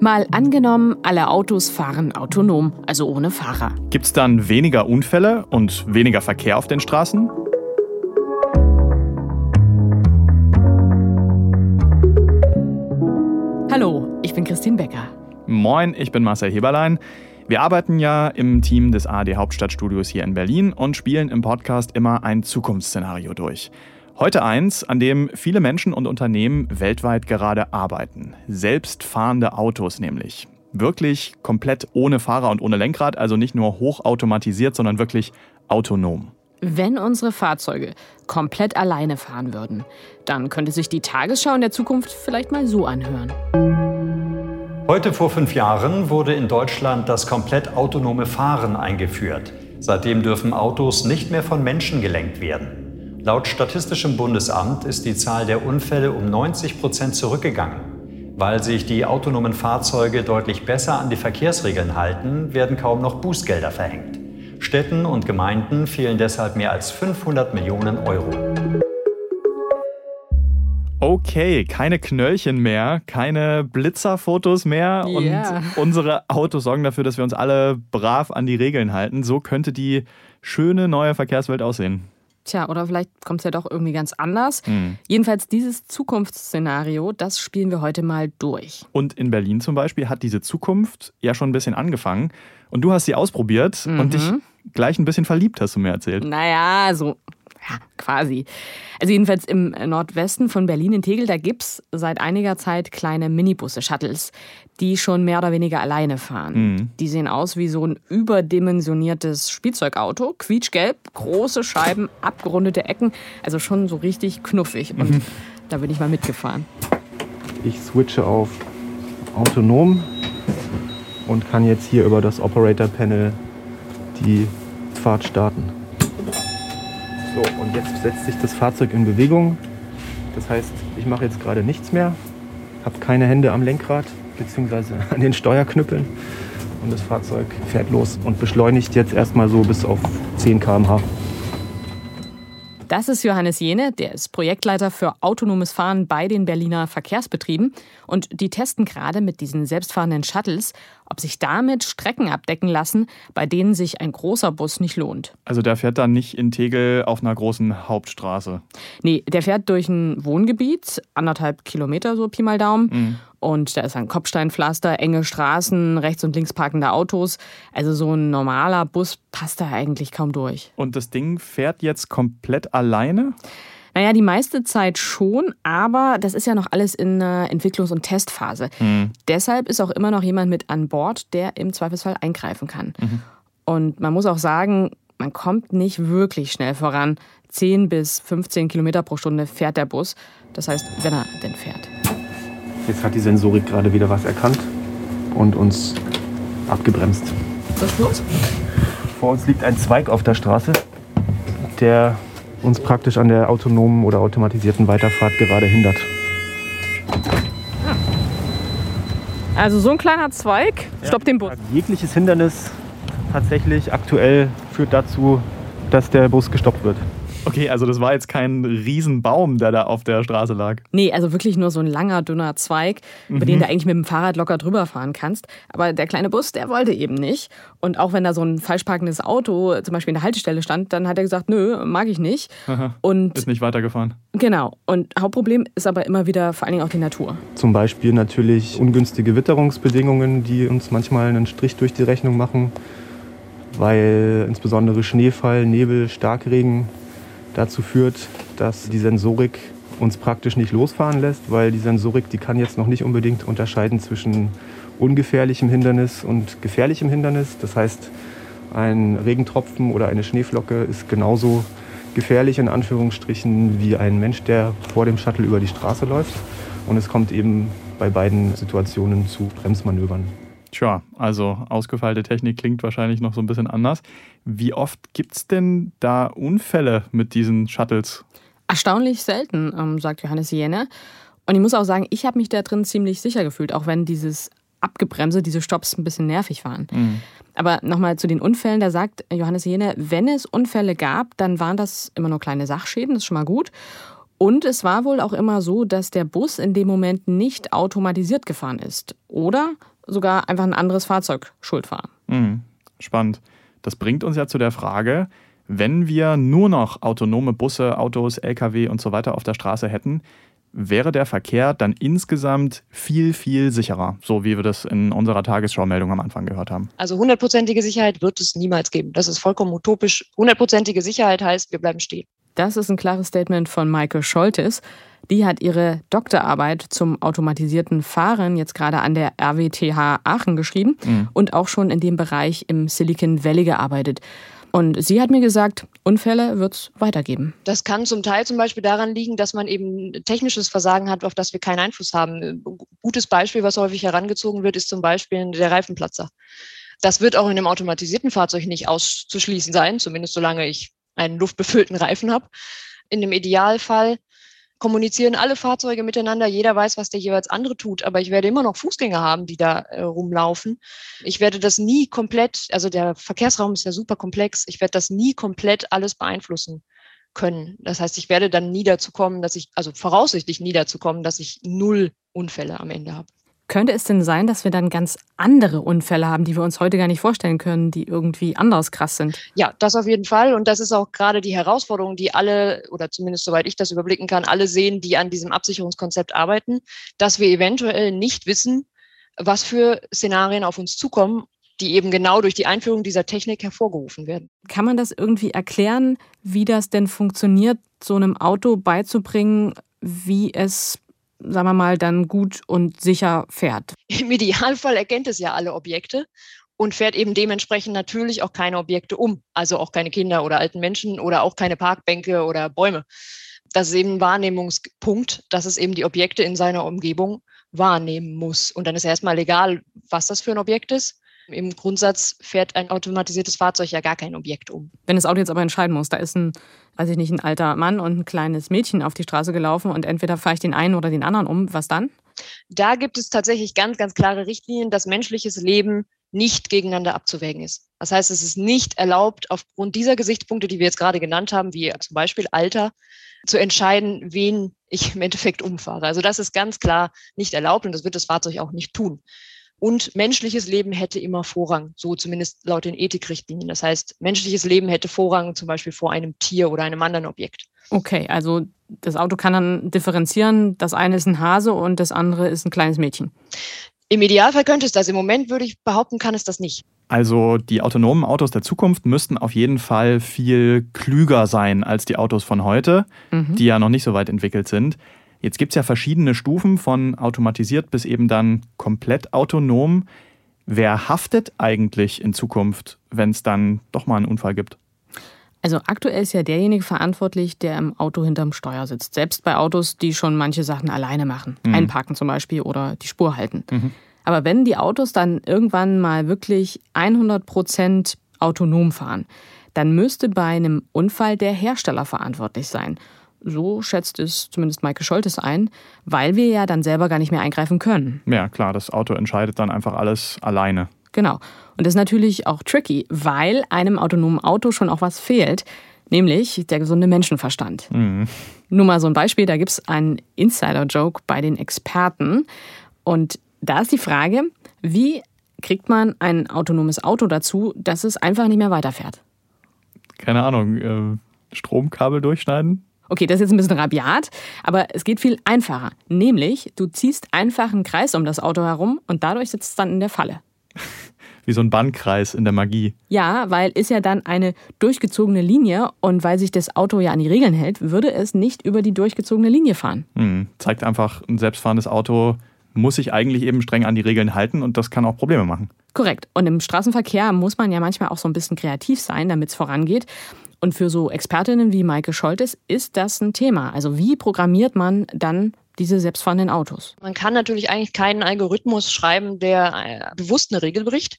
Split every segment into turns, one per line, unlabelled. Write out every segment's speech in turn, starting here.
Mal angenommen, alle Autos fahren autonom, also ohne Fahrer.
Gibt es dann weniger Unfälle und weniger Verkehr auf den Straßen?
Hallo, ich bin Christine Becker.
Moin, ich bin Marcel Heberlein. Wir arbeiten ja im Team des ARD Hauptstadtstudios hier in Berlin und spielen im Podcast immer ein Zukunftsszenario durch. Heute eins, an dem viele Menschen und Unternehmen weltweit gerade arbeiten. Selbstfahrende Autos nämlich. Wirklich komplett ohne Fahrer und ohne Lenkrad, also nicht nur hochautomatisiert, sondern wirklich autonom.
Wenn unsere Fahrzeuge komplett alleine fahren würden, dann könnte sich die Tagesschau in der Zukunft vielleicht mal so anhören.
Heute vor fünf Jahren wurde in Deutschland das komplett autonome Fahren eingeführt. Seitdem dürfen Autos nicht mehr von Menschen gelenkt werden. Laut Statistischem Bundesamt ist die Zahl der Unfälle um 90 Prozent zurückgegangen. Weil sich die autonomen Fahrzeuge deutlich besser an die Verkehrsregeln halten, werden kaum noch Bußgelder verhängt. Städten und Gemeinden fehlen deshalb mehr als 500 Millionen Euro.
Okay, keine Knöllchen mehr, keine Blitzerfotos mehr und unsere Autos sorgen dafür, dass wir uns alle brav an die Regeln halten. So könnte die schöne neue Verkehrswelt aussehen.
Tja, oder vielleicht kommt es ja doch irgendwie ganz anders.
Hm.
Jedenfalls dieses Zukunftsszenario, das spielen wir heute mal durch.
Und in Berlin zum Beispiel hat diese Zukunft ja schon ein bisschen angefangen. Und du hast sie ausprobiert und dich gleich ein bisschen verliebt, hast du mir erzählt.
Naja, so, ja, quasi. Also jedenfalls im Nordwesten von Berlin in Tegel, da gibt es seit einiger Zeit kleine Minibusse, Shuttles, die schon mehr oder weniger alleine fahren. Die sehen aus wie so ein überdimensioniertes Spielzeugauto, quietschgelb, große Scheiben, abgerundete Ecken, also schon so richtig knuffig. Und da bin ich mal mitgefahren.
Ich switche auf autonom und kann jetzt hier über das Operator Panel die Fahrt starten. So, und jetzt setzt sich das Fahrzeug in Bewegung. Das heißt, ich mache jetzt gerade nichts mehr, habe keine Hände am Lenkrad bzw. an den Steuerknüppeln und das Fahrzeug fährt los und beschleunigt jetzt erstmal so bis auf 10 km/h.
Das ist Johannes Jene, der ist Projektleiter für autonomes Fahren bei den Berliner Verkehrsbetrieben. Und die testen gerade mit diesen selbstfahrenden Shuttles, ob sich damit Strecken abdecken lassen, bei denen sich ein großer Bus nicht lohnt.
Also der fährt dann nicht in Tegel auf einer großen Hauptstraße.
Nee, der fährt durch ein Wohngebiet, anderthalb Kilometer so Pi mal Daumen. Und da ist ein Kopfsteinpflaster, enge Straßen, rechts und links parkende Autos. Also so ein normaler Bus passt da eigentlich kaum durch.
Und das Ding fährt jetzt komplett alleine?
Naja, die meiste Zeit schon, aber das ist ja noch alles in einer Entwicklungs- und Testphase. Deshalb ist auch immer noch jemand mit an Bord, der im Zweifelsfall eingreifen kann. Und man muss auch sagen, man kommt nicht wirklich schnell voran. 10 bis 15 Kilometer pro Stunde fährt der Bus. Das heißt, wenn er denn fährt.
Jetzt hat die Sensorik gerade wieder was erkannt und uns abgebremst.
Was ist los?
Vor uns liegt ein Zweig auf der Straße, der uns praktisch an der autonomen oder automatisierten Weiterfahrt gerade hindert.
Also so ein kleiner Zweig stoppt den Bus.
Jegliches Hindernis tatsächlich aktuell führt dazu, dass der Bus gestoppt wird.
Okay, also das war jetzt kein Riesenbaum, der da auf der Straße lag.
Nee, also wirklich nur so ein langer, dünner Zweig, über den du eigentlich mit dem Fahrrad locker drüber fahren kannst. Aber der kleine Bus, der wollte eben nicht. Und auch wenn da so ein falsch parkendes Auto zum Beispiel in der Haltestelle stand, dann hat er gesagt, nö, mag ich nicht. Und
Ist nicht weitergefahren.
genau. Und Hauptproblem ist aber immer wieder vor allen Dingen auch die Natur.
Zum Beispiel natürlich ungünstige Witterungsbedingungen, die uns manchmal einen Strich durch die Rechnung machen, weil insbesondere Schneefall, Nebel, Starkregen dazu führt, dass die Sensorik uns praktisch nicht losfahren lässt, weil die Sensorik, die kann jetzt noch nicht unbedingt unterscheiden zwischen ungefährlichem Hindernis und gefährlichem Hindernis. Das heißt, ein Regentropfen oder eine Schneeflocke ist genauso gefährlich in Anführungsstrichen wie ein Mensch, der vor dem Shuttle über die Straße läuft. Und es kommt eben bei beiden Situationen zu Bremsmanövern.
Tja, also ausgefeilte Technik klingt wahrscheinlich noch so ein bisschen anders. Wie oft gibt es denn da Unfälle mit diesen Shuttles?
Erstaunlich selten, ähm, sagt Johannes Jene. Und ich muss auch sagen, ich habe mich da drin ziemlich sicher gefühlt, auch wenn dieses Abgebremse, diese Stops ein bisschen nervig waren. Aber nochmal zu den Unfällen, da sagt Johannes Jene, wenn es Unfälle gab, dann waren das immer nur kleine Sachschäden, das ist schon mal gut. Und es war wohl auch immer so, dass der Bus in dem Moment nicht automatisiert gefahren ist oder sogar einfach ein anderes Fahrzeug schuld war.
Mhm. Spannend. Das bringt uns ja zu der Frage, wenn wir nur noch autonome Busse, Autos, Lkw und so weiter auf der Straße hätten, wäre der Verkehr dann insgesamt viel, viel sicherer, so wie wir das in unserer Tagesschau-Meldung am Anfang gehört haben.
Also hundertprozentige Sicherheit wird es niemals geben. Das ist vollkommen utopisch. Hundertprozentige Sicherheit heißt, wir bleiben stehen.
Das ist ein klares Statement von Maike Scholtes. Die hat ihre Doktorarbeit zum automatisierten Fahren jetzt gerade an der RWTH Aachen geschrieben mhm. und auch schon in dem Bereich im Silicon Valley gearbeitet. Und sie hat mir gesagt, Unfälle wird es weitergeben.
Das kann zum Teil zum Beispiel daran liegen, dass man eben technisches Versagen hat, auf das wir keinen Einfluss haben. Gutes Beispiel, was häufig herangezogen wird, ist zum Beispiel der Reifenplatzer. Das wird auch in einem automatisierten Fahrzeug nicht auszuschließen sein, zumindest solange ich einen luftbefüllten Reifen habe. In dem Idealfall kommunizieren alle Fahrzeuge miteinander, jeder weiß, was der jeweils andere tut, aber ich werde immer noch Fußgänger haben, die da äh, rumlaufen. Ich werde das nie komplett, also der Verkehrsraum ist ja super komplex, ich werde das nie komplett alles beeinflussen können. Das heißt, ich werde dann nie dazu kommen, dass ich, also voraussichtlich nie dazu kommen, dass ich null Unfälle am Ende habe.
Könnte es denn sein, dass wir dann ganz andere Unfälle haben, die wir uns heute gar nicht vorstellen können, die irgendwie anders krass sind?
Ja, das auf jeden Fall. Und das ist auch gerade die Herausforderung, die alle, oder zumindest soweit ich das überblicken kann, alle sehen, die an diesem Absicherungskonzept arbeiten, dass wir eventuell nicht wissen, was für Szenarien auf uns zukommen, die eben genau durch die Einführung dieser Technik hervorgerufen werden.
Kann man das irgendwie erklären, wie das denn funktioniert, so einem Auto beizubringen, wie es sagen wir mal, dann gut und sicher fährt.
Im Idealfall erkennt es ja alle Objekte und fährt eben dementsprechend natürlich auch keine Objekte um, also auch keine Kinder oder alten Menschen oder auch keine Parkbänke oder Bäume. Das ist eben ein Wahrnehmungspunkt, dass es eben die Objekte in seiner Umgebung wahrnehmen muss. Und dann ist erstmal egal, was das für ein Objekt ist. Im Grundsatz fährt ein automatisiertes Fahrzeug ja gar kein Objekt um.
Wenn das Auto jetzt aber entscheiden muss, da ist ein, weiß ich nicht, ein alter Mann und ein kleines Mädchen auf die Straße gelaufen und entweder fahre ich den einen oder den anderen um, was dann?
Da gibt es tatsächlich ganz, ganz klare Richtlinien, dass menschliches Leben nicht gegeneinander abzuwägen ist. Das heißt, es ist nicht erlaubt, aufgrund dieser Gesichtspunkte, die wir jetzt gerade genannt haben, wie zum Beispiel Alter, zu entscheiden, wen ich im Endeffekt umfahre. Also das ist ganz klar nicht erlaubt und das wird das Fahrzeug auch nicht tun. Und menschliches Leben hätte immer Vorrang, so zumindest laut den Ethikrichtlinien. Das heißt, menschliches Leben hätte Vorrang zum Beispiel vor einem Tier oder einem anderen Objekt.
Okay, also das Auto kann dann differenzieren, das eine ist ein Hase und das andere ist ein kleines Mädchen.
Im Idealfall könnte es das. Im Moment würde ich behaupten, kann es das nicht.
Also die autonomen Autos der Zukunft müssten auf jeden Fall viel klüger sein als die Autos von heute, mhm. die ja noch nicht so weit entwickelt sind. Jetzt gibt es ja verschiedene Stufen von automatisiert bis eben dann komplett autonom. Wer haftet eigentlich in Zukunft, wenn es dann doch mal einen Unfall gibt?
Also aktuell ist ja derjenige verantwortlich, der im Auto hinterm Steuer sitzt. Selbst bei Autos, die schon manche Sachen alleine machen. Mhm. Einparken zum Beispiel oder die Spur halten. Mhm. Aber wenn die Autos dann irgendwann mal wirklich 100 Prozent autonom fahren, dann müsste bei einem Unfall der Hersteller verantwortlich sein. So schätzt es zumindest Maike Scholtes ein, weil wir ja dann selber gar nicht mehr eingreifen können.
Ja, klar, das Auto entscheidet dann einfach alles alleine.
Genau. Und das ist natürlich auch tricky, weil einem autonomen Auto schon auch was fehlt, nämlich der gesunde Menschenverstand. Mhm. Nur mal so ein Beispiel, da gibt es einen Insider-Joke bei den Experten. Und da ist die Frage, wie kriegt man ein autonomes Auto dazu, dass es einfach nicht mehr weiterfährt?
Keine Ahnung, äh, Stromkabel durchschneiden?
Okay, das ist jetzt ein bisschen rabiat, aber es geht viel einfacher. Nämlich, du ziehst einfach einen Kreis um das Auto herum und dadurch sitzt es dann in der Falle.
Wie so ein Bandkreis in der Magie.
Ja, weil ist ja dann eine durchgezogene Linie und weil sich das Auto ja an die Regeln hält, würde es nicht über die durchgezogene Linie fahren.
Hm, zeigt einfach, ein selbstfahrendes Auto muss sich eigentlich eben streng an die Regeln halten und das kann auch Probleme machen.
Korrekt. Und im Straßenverkehr muss man ja manchmal auch so ein bisschen kreativ sein, damit es vorangeht. Und für so Expertinnen wie Maike Scholtes ist das ein Thema. Also wie programmiert man dann diese selbstfahrenden Autos?
Man kann natürlich eigentlich keinen Algorithmus schreiben, der äh, bewusst eine Regel bricht.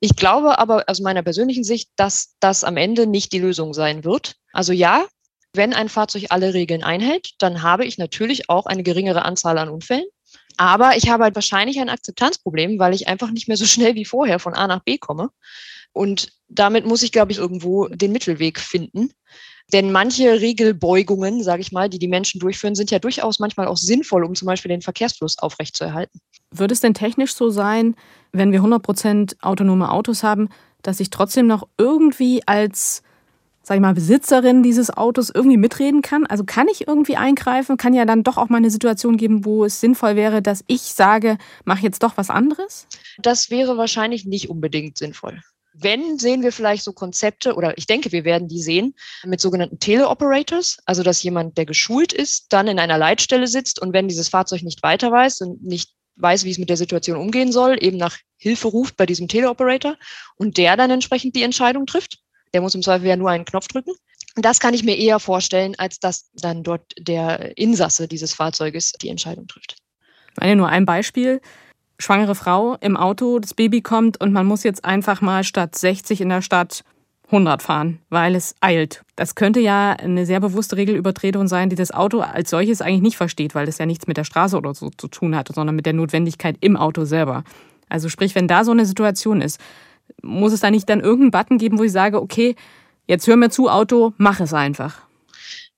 Ich glaube aber aus meiner persönlichen Sicht, dass das am Ende nicht die Lösung sein wird. Also ja, wenn ein Fahrzeug alle Regeln einhält, dann habe ich natürlich auch eine geringere Anzahl an Unfällen. Aber ich habe halt wahrscheinlich ein Akzeptanzproblem, weil ich einfach nicht mehr so schnell wie vorher von A nach B komme. Und damit muss ich, glaube ich, irgendwo den Mittelweg finden. Denn manche Regelbeugungen, sage ich mal, die die Menschen durchführen, sind ja durchaus manchmal auch sinnvoll, um zum Beispiel den Verkehrsfluss aufrechtzuerhalten.
Würde es denn technisch so sein, wenn wir 100% autonome Autos haben, dass ich trotzdem noch irgendwie als sag ich mal, Besitzerin dieses Autos irgendwie mitreden kann? Also kann ich irgendwie eingreifen? Kann ja dann doch auch mal eine Situation geben, wo es sinnvoll wäre, dass ich sage, mach jetzt doch was anderes?
Das wäre wahrscheinlich nicht unbedingt sinnvoll. Wenn, sehen wir vielleicht so Konzepte, oder ich denke, wir werden die sehen, mit sogenannten Teleoperators, also dass jemand, der geschult ist, dann in einer Leitstelle sitzt und wenn dieses Fahrzeug nicht weiter weiß und nicht weiß, wie es mit der Situation umgehen soll, eben nach Hilfe ruft bei diesem Teleoperator und der dann entsprechend die Entscheidung trifft. Der muss im Zweifel ja nur einen Knopf drücken. Das kann ich mir eher vorstellen, als dass dann dort der Insasse dieses Fahrzeuges die Entscheidung trifft.
Ich meine nur ein Beispiel. Schwangere Frau im Auto, das Baby kommt und man muss jetzt einfach mal statt 60 in der Stadt 100 fahren, weil es eilt. Das könnte ja eine sehr bewusste Regelübertretung sein, die das Auto als solches eigentlich nicht versteht, weil es ja nichts mit der Straße oder so zu tun hat, sondern mit der Notwendigkeit im Auto selber. Also sprich, wenn da so eine Situation ist, muss es da nicht dann irgendeinen Button geben, wo ich sage, okay, jetzt hör mir zu, Auto, mach es einfach?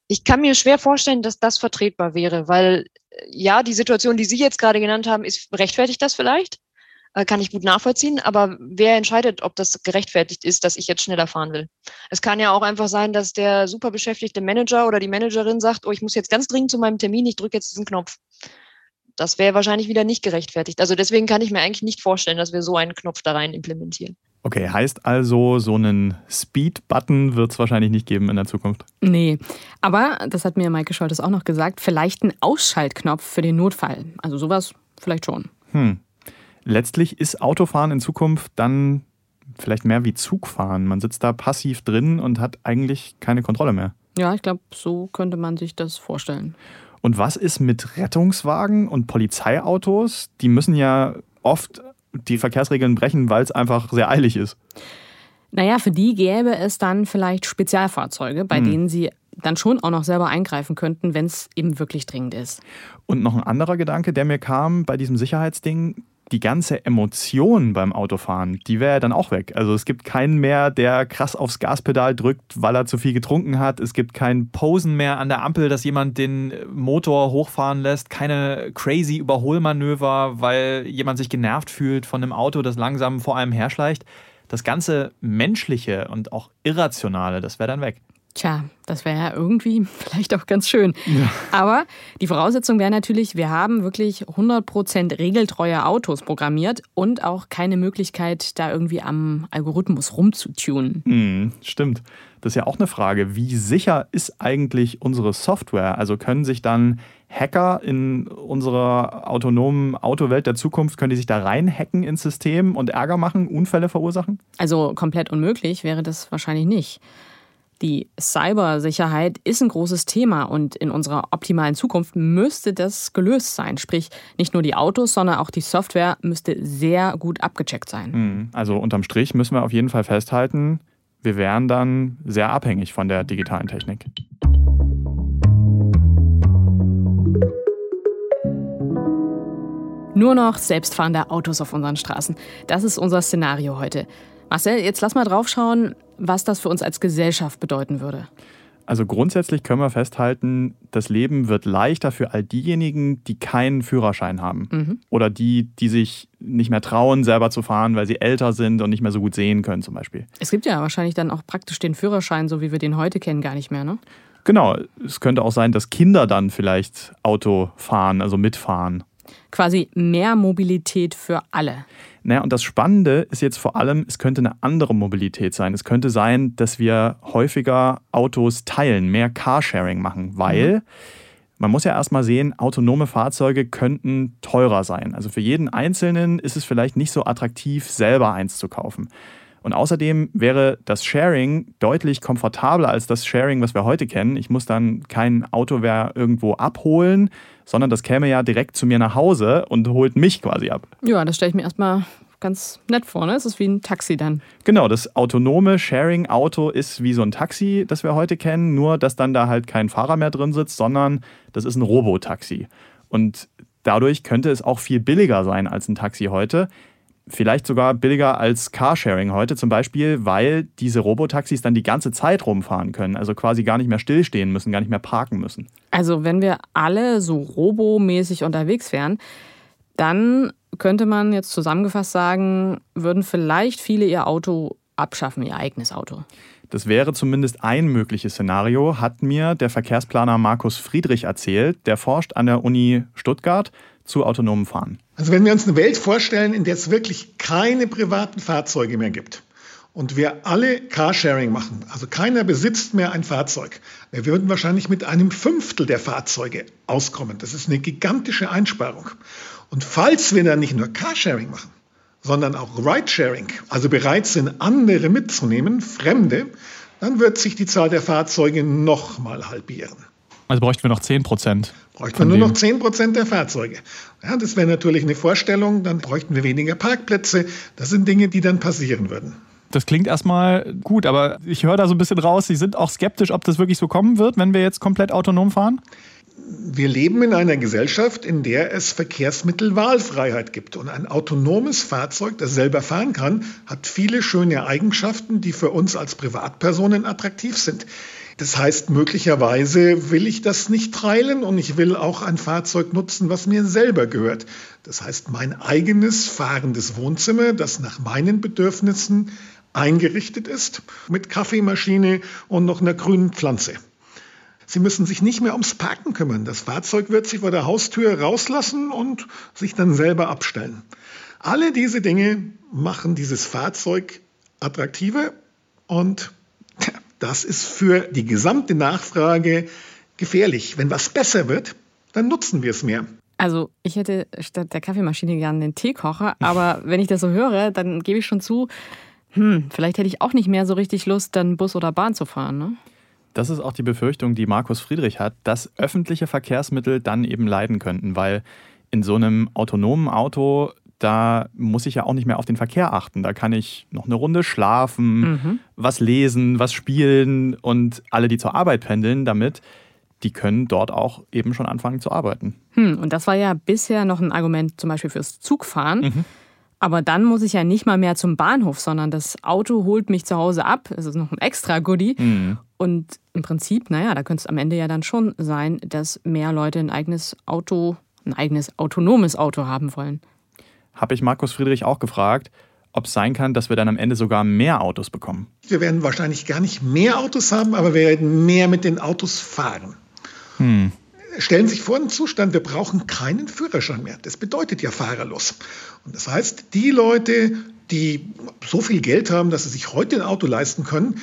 Ich kann mir schwer vorstellen, dass das vertretbar wäre, weil ja, die Situation, die Sie jetzt gerade genannt haben, ist rechtfertigt das vielleicht? Äh, kann ich gut nachvollziehen, aber wer entscheidet, ob das gerechtfertigt ist, dass ich jetzt schneller fahren will? Es kann ja auch einfach sein, dass der super beschäftigte Manager oder die Managerin sagt, oh, ich muss jetzt ganz dringend zu meinem Termin, ich drücke jetzt diesen Knopf. Das wäre wahrscheinlich wieder nicht gerechtfertigt. Also deswegen kann ich mir eigentlich nicht vorstellen, dass wir so einen Knopf da rein implementieren.
Okay, heißt also, so einen Speed-Button wird es wahrscheinlich nicht geben in der Zukunft.
Nee, aber das hat mir Maike Scholtes auch noch gesagt, vielleicht ein Ausschaltknopf für den Notfall. Also sowas vielleicht schon.
Hm. Letztlich ist Autofahren in Zukunft dann vielleicht mehr wie Zugfahren. Man sitzt da passiv drin und hat eigentlich keine Kontrolle mehr.
Ja, ich glaube, so könnte man sich das vorstellen.
Und was ist mit Rettungswagen und Polizeiautos? Die müssen ja oft die Verkehrsregeln brechen, weil es einfach sehr eilig ist.
Naja, für die gäbe es dann vielleicht Spezialfahrzeuge, bei hm. denen sie dann schon auch noch selber eingreifen könnten, wenn es eben wirklich dringend ist.
Und noch ein anderer Gedanke, der mir kam bei diesem Sicherheitsding, die ganze Emotion beim Autofahren, die wäre dann auch weg. Also es gibt keinen mehr, der krass aufs Gaspedal drückt, weil er zu viel getrunken hat. Es gibt kein Posen mehr an der Ampel, dass jemand den Motor hochfahren lässt. Keine crazy Überholmanöver, weil jemand sich genervt fühlt von einem Auto, das langsam vor einem herschleicht. Das ganze Menschliche und auch Irrationale, das wäre dann weg.
Tja, das wäre ja irgendwie vielleicht auch ganz schön. Ja. Aber die Voraussetzung wäre natürlich, wir haben wirklich 100% regeltreue Autos programmiert und auch keine Möglichkeit, da irgendwie am Algorithmus rumzutunen.
Mhm, stimmt. Das ist ja auch eine Frage. Wie sicher ist eigentlich unsere Software? Also können sich dann Hacker in unserer autonomen Autowelt der Zukunft, können die sich da reinhacken ins System und Ärger machen, Unfälle verursachen?
Also komplett unmöglich wäre das wahrscheinlich nicht. Die Cybersicherheit ist ein großes Thema und in unserer optimalen Zukunft müsste das gelöst sein. Sprich, nicht nur die Autos, sondern auch die Software müsste sehr gut abgecheckt sein.
Hm, also unterm Strich müssen wir auf jeden Fall festhalten, wir wären dann sehr abhängig von der digitalen Technik.
Nur noch selbstfahrende Autos auf unseren Straßen. Das ist unser Szenario heute. Marcel, jetzt lass mal drauf schauen, was das für uns als Gesellschaft bedeuten würde.
Also grundsätzlich können wir festhalten, das Leben wird leichter für all diejenigen, die keinen Führerschein haben. Mhm. Oder die, die sich nicht mehr trauen, selber zu fahren, weil sie älter sind und nicht mehr so gut sehen können zum Beispiel.
Es gibt ja wahrscheinlich dann auch praktisch den Führerschein, so wie wir den heute kennen, gar nicht mehr, ne?
Genau. Es könnte auch sein, dass Kinder dann vielleicht Auto fahren, also mitfahren.
Quasi mehr Mobilität für alle.
Naja, und das Spannende ist jetzt vor allem, es könnte eine andere Mobilität sein. Es könnte sein, dass wir häufiger Autos teilen, mehr Carsharing machen, weil mhm. man muss ja erstmal sehen, autonome Fahrzeuge könnten teurer sein. Also für jeden Einzelnen ist es vielleicht nicht so attraktiv, selber eins zu kaufen. Und außerdem wäre das Sharing deutlich komfortabler als das Sharing, was wir heute kennen. Ich muss dann kein Auto mehr irgendwo abholen, sondern das käme ja direkt zu mir nach Hause und holt mich quasi ab.
Ja, das stelle ich mir erstmal ganz nett vor. Ne? Es ist wie ein Taxi dann.
Genau, das autonome Sharing-Auto ist wie so ein Taxi, das wir heute kennen, nur dass dann da halt kein Fahrer mehr drin sitzt, sondern das ist ein Robotaxi. Und dadurch könnte es auch viel billiger sein als ein Taxi heute. Vielleicht sogar billiger als Carsharing heute zum Beispiel, weil diese Robotaxis dann die ganze Zeit rumfahren können, also quasi gar nicht mehr stillstehen müssen, gar nicht mehr parken müssen.
Also wenn wir alle so robomäßig unterwegs wären, dann könnte man jetzt zusammengefasst sagen, würden vielleicht viele ihr Auto abschaffen, ihr eigenes Auto.
Das wäre zumindest ein mögliches Szenario, hat mir der Verkehrsplaner Markus Friedrich erzählt. Der forscht an der Uni Stuttgart zu autonomem Fahren.
Also wenn wir uns eine Welt vorstellen, in der es wirklich keine privaten Fahrzeuge mehr gibt und wir alle Carsharing machen, also keiner besitzt mehr ein Fahrzeug, wir würden wahrscheinlich mit einem Fünftel der Fahrzeuge auskommen. Das ist eine gigantische Einsparung. Und falls wir dann nicht nur Carsharing machen, sondern auch Ridesharing, also bereit sind, andere mitzunehmen, Fremde, dann wird sich die Zahl der Fahrzeuge nochmal halbieren.
Also bräuchten wir noch 10 Prozent.
Bräuchten wir nur noch 10 Prozent der Fahrzeuge. Ja, das wäre natürlich eine Vorstellung, dann bräuchten wir weniger Parkplätze. Das sind Dinge, die dann passieren würden.
Das klingt erstmal gut, aber ich höre da so ein bisschen raus, Sie sind auch skeptisch, ob das wirklich so kommen wird, wenn wir jetzt komplett autonom fahren?
wir leben in einer Gesellschaft, in der es Verkehrsmittelwahlfreiheit gibt. Und ein autonomes Fahrzeug, das selber fahren kann, hat viele schöne Eigenschaften, die für uns als Privatpersonen attraktiv sind. Das heißt, möglicherweise will ich das nicht teilen und ich will auch ein Fahrzeug nutzen, was mir selber gehört. Das heißt, mein eigenes fahrendes Wohnzimmer, das nach meinen Bedürfnissen eingerichtet ist, mit Kaffeemaschine und noch einer grünen Pflanze. Sie müssen sich nicht mehr ums Parken kümmern. Das Fahrzeug wird sich vor der Haustür rauslassen und sich dann selber abstellen. Alle diese Dinge machen dieses Fahrzeug attraktiver und das ist für die gesamte Nachfrage gefährlich. Wenn was besser wird, dann nutzen wir es mehr.
Also ich hätte statt der Kaffeemaschine gerne einen Teekocher, aber wenn ich das so höre, dann gebe ich schon zu, hm, vielleicht hätte ich auch nicht mehr so richtig Lust, dann Bus oder Bahn zu fahren. Ne?
Das ist auch die Befürchtung, die Markus Friedrich hat, dass öffentliche Verkehrsmittel dann eben leiden könnten, weil in so einem autonomen Auto, da muss ich ja auch nicht mehr auf den Verkehr achten. Da kann ich noch eine Runde schlafen, mhm. was lesen, was spielen und alle, die zur Arbeit pendeln damit, die können dort auch eben schon anfangen zu arbeiten.
Hm, und das war ja bisher noch ein Argument zum Beispiel fürs Zugfahren. Mhm. Aber dann muss ich ja nicht mal mehr zum Bahnhof, sondern das Auto holt mich zu Hause ab. Es ist noch ein extra Goodie. Mhm. Und im Prinzip, naja, da könnte es am Ende ja dann schon sein, dass mehr Leute ein eigenes Auto, ein eigenes autonomes Auto haben wollen.
Habe ich Markus Friedrich auch gefragt, ob es sein kann, dass wir dann am Ende sogar mehr Autos bekommen.
Wir werden wahrscheinlich gar nicht mehr Autos haben, aber wir werden mehr mit den Autos fahren. Hm. Stellen Sie sich vor einen Zustand, wir brauchen keinen Führerschein mehr. Das bedeutet ja fahrerlos. Und das heißt, die Leute, die so viel Geld haben, dass sie sich heute ein Auto leisten können,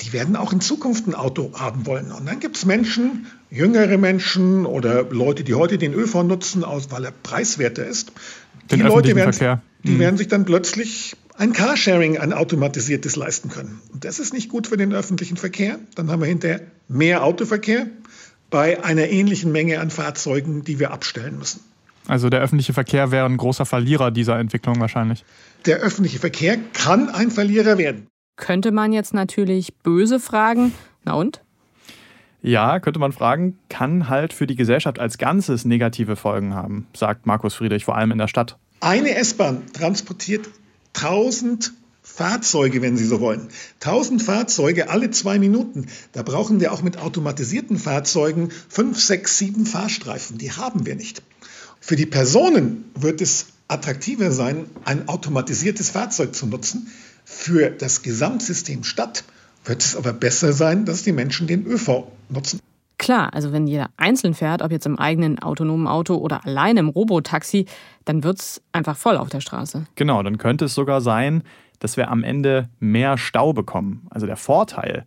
die werden auch in Zukunft ein Auto haben wollen. Und dann gibt es Menschen, jüngere Menschen oder Leute, die heute den ÖV nutzen, aus, weil er preiswerter ist.
Den die Leute werden,
die mhm. werden sich dann plötzlich ein Carsharing, ein automatisiertes leisten können. Und das ist nicht gut für den öffentlichen Verkehr. Dann haben wir hinterher mehr Autoverkehr bei einer ähnlichen Menge an Fahrzeugen, die wir abstellen müssen.
Also der öffentliche Verkehr wäre ein großer Verlierer dieser Entwicklung wahrscheinlich.
Der öffentliche Verkehr kann ein Verlierer werden
könnte man jetzt natürlich böse fragen, na und?
Ja, könnte man fragen, kann halt für die Gesellschaft als Ganzes negative Folgen haben, sagt Markus Friedrich, vor allem in der Stadt.
Eine S-Bahn transportiert 1000 Fahrzeuge, wenn Sie so wollen. 1000 Fahrzeuge alle zwei Minuten. Da brauchen wir auch mit automatisierten Fahrzeugen fünf, sechs, sieben Fahrstreifen. Die haben wir nicht. Für die Personen wird es attraktiver sein, ein automatisiertes Fahrzeug zu nutzen, für das Gesamtsystem Stadt wird es aber besser sein, dass die Menschen den ÖV nutzen.
Klar, also wenn jeder einzeln fährt, ob jetzt im eigenen autonomen Auto oder allein im Robotaxi, dann wird es einfach voll auf der Straße.
Genau, dann könnte es sogar sein, dass wir am Ende mehr Stau bekommen. Also der Vorteil,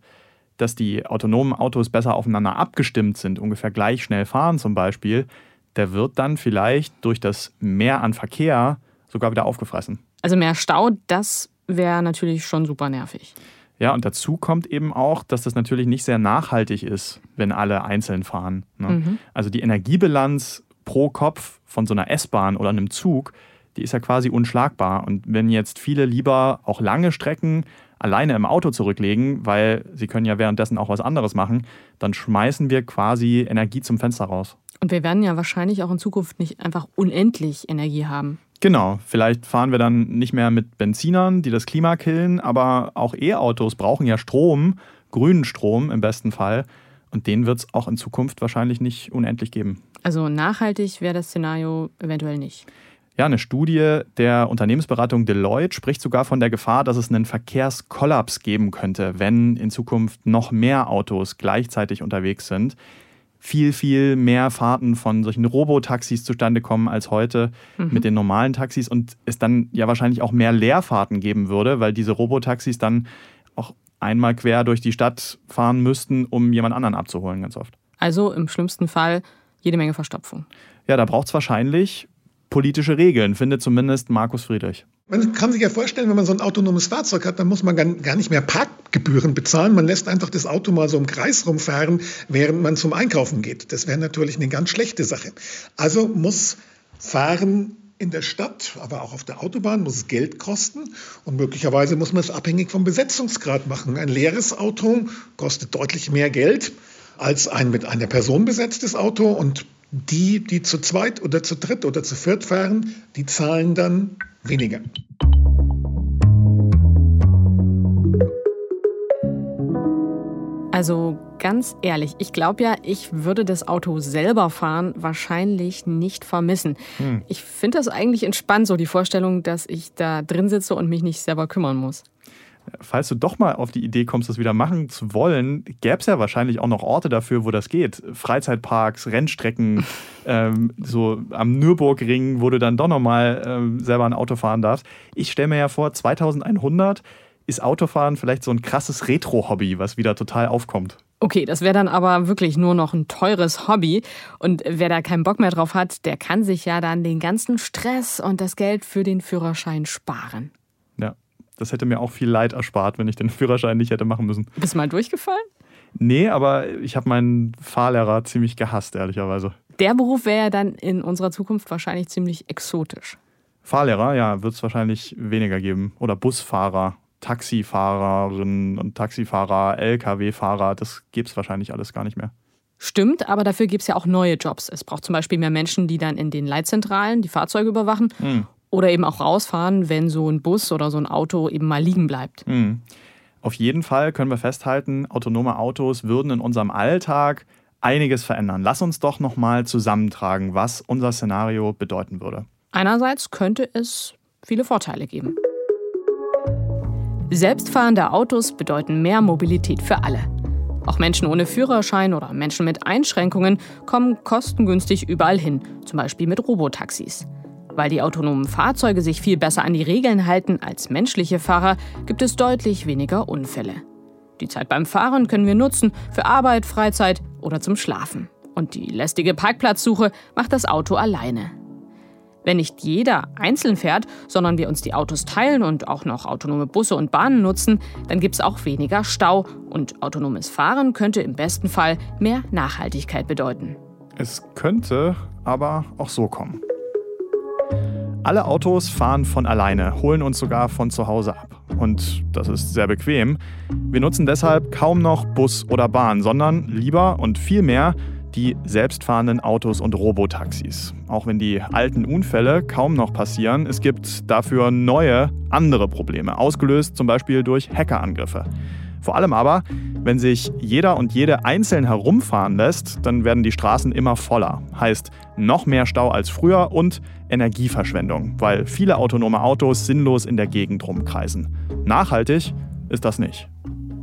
dass die autonomen Autos besser aufeinander abgestimmt sind, ungefähr gleich schnell fahren zum Beispiel, der wird dann vielleicht durch das Mehr an Verkehr sogar wieder aufgefressen.
Also mehr Stau, das wäre natürlich schon super nervig.
Ja, und dazu kommt eben auch, dass das natürlich nicht sehr nachhaltig ist, wenn alle einzeln fahren. Ne? Mhm. Also die Energiebilanz pro Kopf von so einer S-Bahn oder einem Zug, die ist ja quasi unschlagbar. Und wenn jetzt viele lieber auch lange Strecken alleine im Auto zurücklegen, weil sie können ja währenddessen auch was anderes machen, dann schmeißen wir quasi Energie zum Fenster raus.
Und wir werden ja wahrscheinlich auch in Zukunft nicht einfach unendlich Energie haben.
Genau, vielleicht fahren wir dann nicht mehr mit Benzinern, die das Klima killen, aber auch E-Autos brauchen ja Strom, grünen Strom im besten Fall. Und den wird es auch in Zukunft wahrscheinlich nicht unendlich geben.
Also nachhaltig wäre das Szenario eventuell nicht.
Ja, eine Studie der Unternehmensberatung Deloitte spricht sogar von der Gefahr, dass es einen Verkehrskollaps geben könnte, wenn in Zukunft noch mehr Autos gleichzeitig unterwegs sind. Viel, viel mehr Fahrten von solchen Robotaxis zustande kommen als heute mhm. mit den normalen Taxis und es dann ja wahrscheinlich auch mehr Leerfahrten geben würde, weil diese Robotaxis dann auch einmal quer durch die Stadt fahren müssten, um jemand anderen abzuholen, ganz oft.
Also im schlimmsten Fall jede Menge Verstopfung.
Ja, da braucht es wahrscheinlich politische Regeln, findet zumindest Markus Friedrich.
Man kann sich ja vorstellen, wenn man so ein autonomes Fahrzeug hat, dann muss man gar nicht mehr Parkgebühren bezahlen. Man lässt einfach das Auto mal so im Kreis rumfahren, während man zum Einkaufen geht. Das wäre natürlich eine ganz schlechte Sache. Also muss Fahren in der Stadt, aber auch auf der Autobahn muss es Geld kosten und möglicherweise muss man es abhängig vom Besetzungsgrad machen. Ein leeres Auto kostet deutlich mehr Geld als ein mit einer Person besetztes Auto und die, die zu zweit oder zu dritt oder zu viert fahren, die zahlen dann weniger.
Also ganz ehrlich, ich glaube ja, ich würde das Auto selber fahren wahrscheinlich nicht vermissen. Hm. Ich finde das eigentlich entspannt, so die Vorstellung, dass ich da drin sitze und mich nicht selber kümmern muss
falls du doch mal auf die Idee kommst, das wieder machen zu wollen, gäbe es ja wahrscheinlich auch noch Orte dafür, wo das geht. Freizeitparks, Rennstrecken, ähm, so am Nürburgring, wo du dann doch nochmal ähm, selber ein Auto fahren darfst. Ich stelle mir ja vor, 2100 ist Autofahren vielleicht so ein krasses Retro-Hobby, was wieder total aufkommt.
Okay, das wäre dann aber wirklich nur noch ein teures Hobby. Und wer da keinen Bock mehr drauf hat, der kann sich ja dann den ganzen Stress und das Geld für den Führerschein sparen.
Das hätte mir auch viel Leid erspart, wenn ich den Führerschein nicht hätte machen müssen.
Bist du mal durchgefallen?
Nee, aber ich habe meinen Fahrlehrer ziemlich gehasst, ehrlicherweise.
Der Beruf wäre ja dann in unserer Zukunft wahrscheinlich ziemlich exotisch.
Fahrlehrer, ja, wird es wahrscheinlich weniger geben. Oder Busfahrer, Taxifahrerinnen und Taxifahrer, Lkw-Fahrer, das gibt es wahrscheinlich alles gar nicht mehr.
Stimmt, aber dafür gibt es ja auch neue Jobs. Es braucht zum Beispiel mehr Menschen, die dann in den Leitzentralen die Fahrzeuge überwachen. Hm. Oder eben auch rausfahren, wenn so ein Bus oder so ein Auto eben mal liegen bleibt.
Mhm. Auf jeden Fall können wir festhalten, autonome Autos würden in unserem Alltag einiges verändern. Lass uns doch nochmal zusammentragen, was unser Szenario bedeuten würde.
Einerseits könnte es viele Vorteile geben. Selbstfahrende Autos bedeuten mehr Mobilität für alle. Auch Menschen ohne Führerschein oder Menschen mit Einschränkungen kommen kostengünstig überall hin, zum Beispiel mit Robotaxis. Weil die autonomen Fahrzeuge sich viel besser an die Regeln halten als menschliche Fahrer, gibt es deutlich weniger Unfälle. Die Zeit beim Fahren können wir nutzen für Arbeit, Freizeit oder zum Schlafen. Und die lästige Parkplatzsuche macht das Auto alleine. Wenn nicht jeder einzeln fährt, sondern wir uns die Autos teilen und auch noch autonome Busse und Bahnen nutzen, dann gibt es auch weniger Stau und autonomes Fahren könnte im besten Fall mehr Nachhaltigkeit bedeuten.
Es könnte aber auch so kommen. Alle Autos fahren von alleine, holen uns sogar von zu Hause ab. Und das ist sehr bequem. Wir nutzen deshalb kaum noch Bus oder Bahn, sondern lieber und viel mehr die selbstfahrenden Autos und Robotaxis. Auch wenn die alten Unfälle kaum noch passieren, es gibt dafür neue, andere Probleme, ausgelöst zum Beispiel durch Hackerangriffe. Vor allem aber, wenn sich jeder und jede einzeln herumfahren lässt, dann werden die Straßen immer voller. Heißt noch mehr Stau als früher und Energieverschwendung, weil viele autonome Autos sinnlos in der Gegend rumkreisen. Nachhaltig ist das nicht.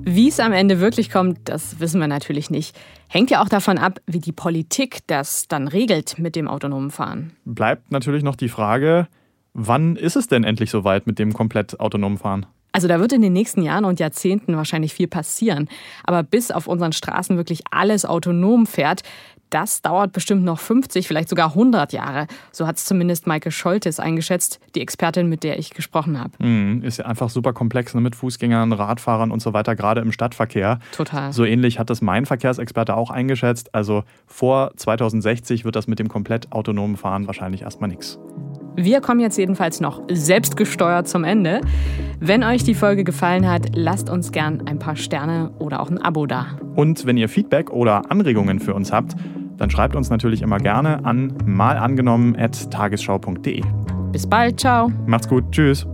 Wie es am Ende wirklich kommt, das wissen wir natürlich nicht. Hängt ja auch davon ab, wie die Politik das dann regelt mit dem autonomen Fahren.
Bleibt natürlich noch die Frage, wann ist es denn endlich soweit mit dem komplett autonomen Fahren?
Also da wird in den nächsten Jahren und Jahrzehnten wahrscheinlich viel passieren. Aber bis auf unseren Straßen wirklich alles autonom fährt, das dauert bestimmt noch 50, vielleicht sogar 100 Jahre. So hat es zumindest Maike Scholtes eingeschätzt, die Expertin, mit der ich gesprochen habe.
Mhm, ist ja einfach super komplex ne, mit Fußgängern, Radfahrern und so weiter, gerade im Stadtverkehr.
Total.
So ähnlich hat das mein Verkehrsexperte auch eingeschätzt. Also vor 2060 wird das mit dem komplett autonomen Fahren wahrscheinlich erstmal nichts.
Wir kommen jetzt jedenfalls noch selbstgesteuert zum Ende. Wenn euch die Folge gefallen hat, lasst uns gern ein paar Sterne oder auch ein Abo da.
Und wenn ihr Feedback oder Anregungen für uns habt, dann schreibt uns natürlich immer gerne an malangenommen.tagesschau.de.
Bis bald, ciao.
Macht's gut, tschüss.